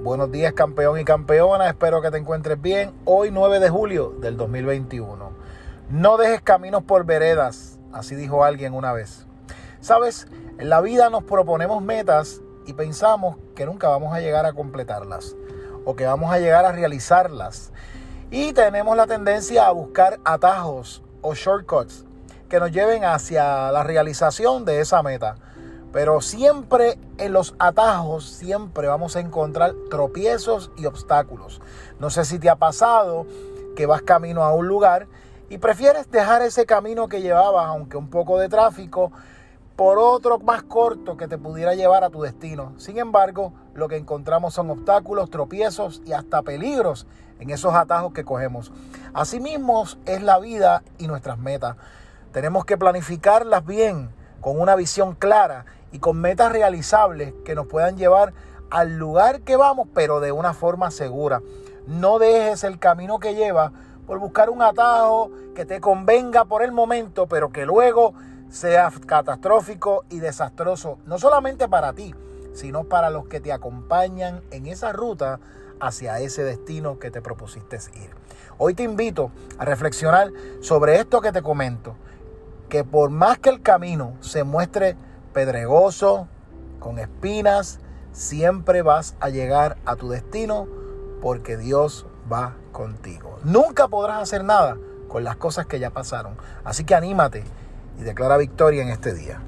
Buenos días campeón y campeona, espero que te encuentres bien. Hoy 9 de julio del 2021. No dejes caminos por veredas, así dijo alguien una vez. Sabes, en la vida nos proponemos metas y pensamos que nunca vamos a llegar a completarlas o que vamos a llegar a realizarlas. Y tenemos la tendencia a buscar atajos o shortcuts que nos lleven hacia la realización de esa meta. Pero siempre en los atajos, siempre vamos a encontrar tropiezos y obstáculos. No sé si te ha pasado que vas camino a un lugar y prefieres dejar ese camino que llevabas, aunque un poco de tráfico, por otro más corto que te pudiera llevar a tu destino. Sin embargo, lo que encontramos son obstáculos, tropiezos y hasta peligros en esos atajos que cogemos. Asimismo es la vida y nuestras metas. Tenemos que planificarlas bien, con una visión clara y con metas realizables que nos puedan llevar al lugar que vamos, pero de una forma segura. No dejes el camino que llevas por buscar un atajo que te convenga por el momento, pero que luego sea catastrófico y desastroso, no solamente para ti, sino para los que te acompañan en esa ruta hacia ese destino que te propusiste ir. Hoy te invito a reflexionar sobre esto que te comento, que por más que el camino se muestre pedregoso, con espinas, siempre vas a llegar a tu destino porque Dios va contigo. Nunca podrás hacer nada con las cosas que ya pasaron. Así que anímate y declara victoria en este día.